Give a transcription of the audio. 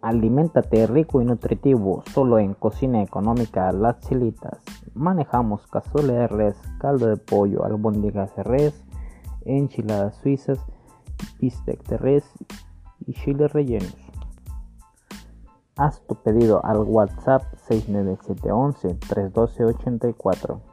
Aliméntate rico y nutritivo solo en Cocina Económica Las Chilitas. Manejamos cazuela de res, caldo de pollo, albóndigas de res, enchiladas suizas, bistec de res y chiles rellenos. Haz tu pedido al WhatsApp 69711 31284.